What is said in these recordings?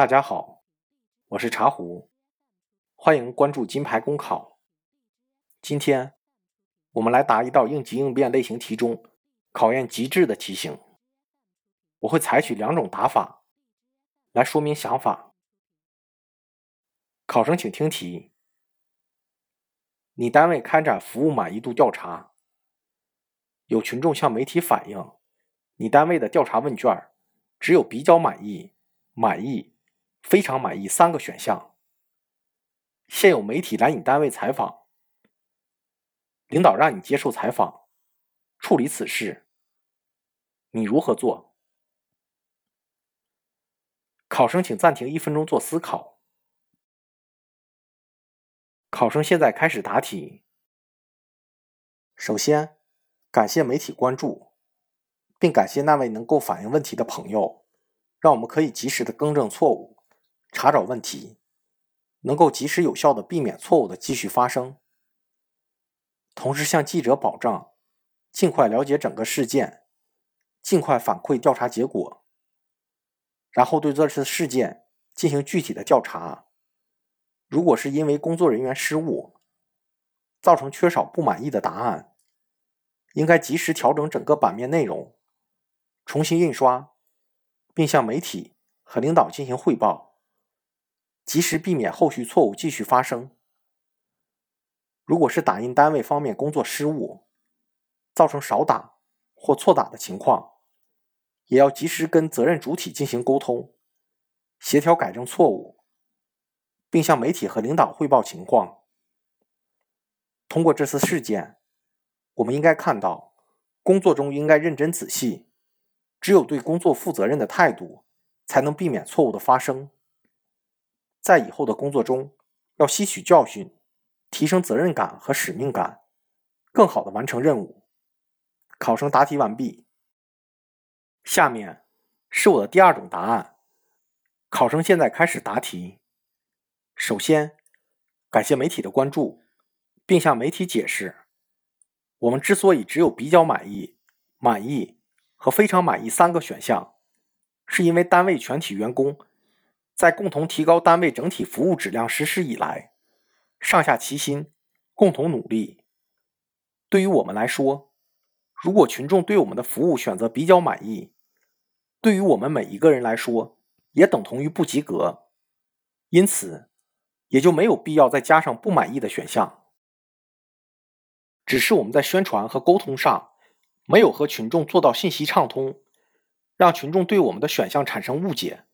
大家好，我是茶壶，欢迎关注金牌公考。今天我们来答一道应急应变类型题中考验极致的题型。我会采取两种答法来说明想法。考生请听题：你单位开展服务满意度调查，有群众向媒体反映，你单位的调查问卷只有比较满意、满意。非常满意三个选项。现有媒体来你单位采访，领导让你接受采访，处理此事，你如何做？考生请暂停一分钟做思考。考生现在开始答题。首先，感谢媒体关注，并感谢那位能够反映问题的朋友，让我们可以及时的更正错误。查找问题，能够及时有效的避免错误的继续发生，同时向记者保障尽快了解整个事件，尽快反馈调查结果，然后对这次事件进行具体的调查。如果是因为工作人员失误造成缺少不满意的答案，应该及时调整整个版面内容，重新印刷，并向媒体和领导进行汇报。及时避免后续错误继续发生。如果是打印单位方面工作失误，造成少打或错打的情况，也要及时跟责任主体进行沟通，协调改正错误，并向媒体和领导汇报情况。通过这次事件，我们应该看到，工作中应该认真仔细，只有对工作负责任的态度，才能避免错误的发生。在以后的工作中，要吸取教训，提升责任感和使命感，更好的完成任务。考生答题完毕。下面是我的第二种答案。考生现在开始答题。首先，感谢媒体的关注，并向媒体解释，我们之所以只有比较满意、满意和非常满意三个选项，是因为单位全体员工。在共同提高单位整体服务质量实施以来，上下齐心，共同努力。对于我们来说，如果群众对我们的服务选择比较满意，对于我们每一个人来说，也等同于不及格。因此，也就没有必要再加上不满意的选项。只是我们在宣传和沟通上，没有和群众做到信息畅通，让群众对我们的选项产生误解。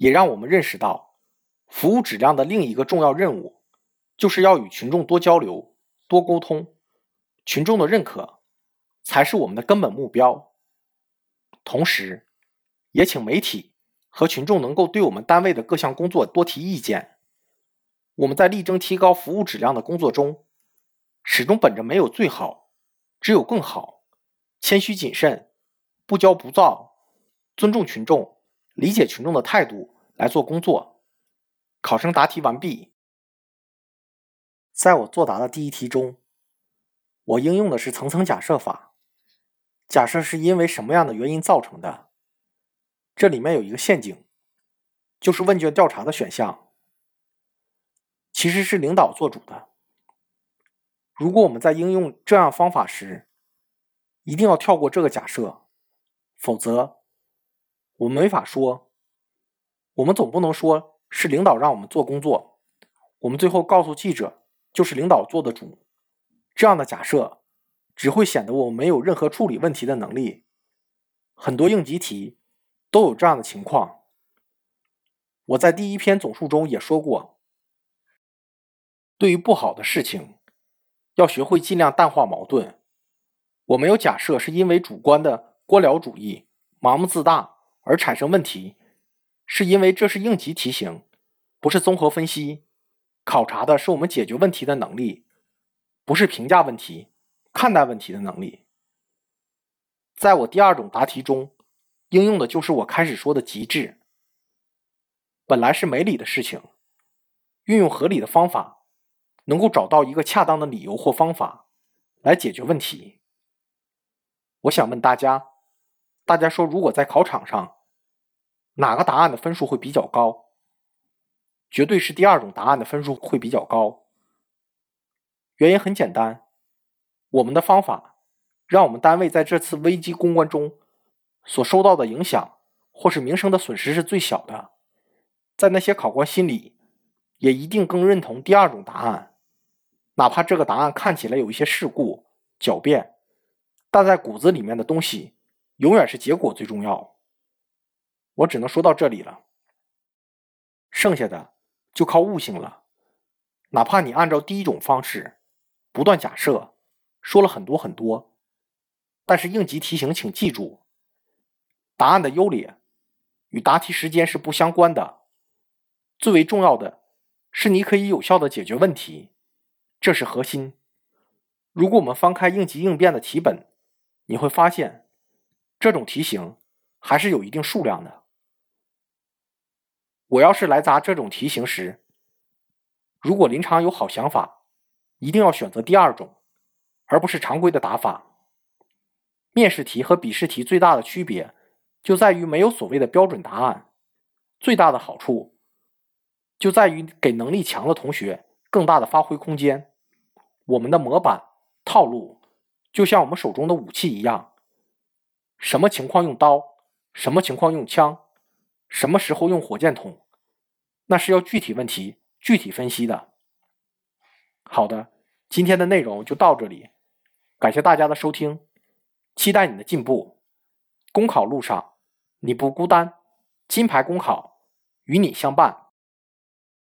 也让我们认识到，服务质量的另一个重要任务，就是要与群众多交流、多沟通，群众的认可才是我们的根本目标。同时，也请媒体和群众能够对我们单位的各项工作多提意见。我们在力争提高服务质量的工作中，始终本着没有最好，只有更好，谦虚谨慎，不骄不躁，尊重群众。理解群众的态度来做工作。考生答题完毕。在我作答的第一题中，我应用的是层层假设法。假设是因为什么样的原因造成的？这里面有一个陷阱，就是问卷调查的选项其实是领导做主的。如果我们在应用这样方法时，一定要跳过这个假设，否则。我们没法说，我们总不能说是领导让我们做工作，我们最后告诉记者就是领导做的主。这样的假设只会显得我们没有任何处理问题的能力。很多应急题都有这样的情况。我在第一篇总述中也说过，对于不好的事情，要学会尽量淡化矛盾。我没有假设是因为主观的官僚主义、盲目自大。而产生问题，是因为这是应急题型，不是综合分析，考察的是我们解决问题的能力，不是评价问题、看待问题的能力。在我第二种答题中，应用的就是我开始说的极致。本来是没理的事情，运用合理的方法，能够找到一个恰当的理由或方法来解决问题。我想问大家。大家说，如果在考场上哪个答案的分数会比较高？绝对是第二种答案的分数会比较高。原因很简单，我们的方法让我们单位在这次危机公关中所受到的影响或是名声的损失是最小的。在那些考官心里，也一定更认同第二种答案，哪怕这个答案看起来有一些事故、狡辩，但在骨子里面的东西永远是结果最重要。我只能说到这里了，剩下的。就靠悟性了。哪怕你按照第一种方式不断假设，说了很多很多，但是应急题型，请记住，答案的优劣与答题时间是不相关的。最为重要的是，你可以有效的解决问题，这是核心。如果我们翻开应急应变的题本，你会发现，这种题型还是有一定数量的。我要是来砸这种题型时，如果临场有好想法，一定要选择第二种，而不是常规的答法。面试题和笔试题最大的区别就在于没有所谓的标准答案，最大的好处就在于给能力强的同学更大的发挥空间。我们的模板套路就像我们手中的武器一样，什么情况用刀，什么情况用枪。什么时候用火箭筒？那是要具体问题具体分析的。好的，今天的内容就到这里，感谢大家的收听，期待你的进步。公考路上你不孤单，金牌公考与你相伴。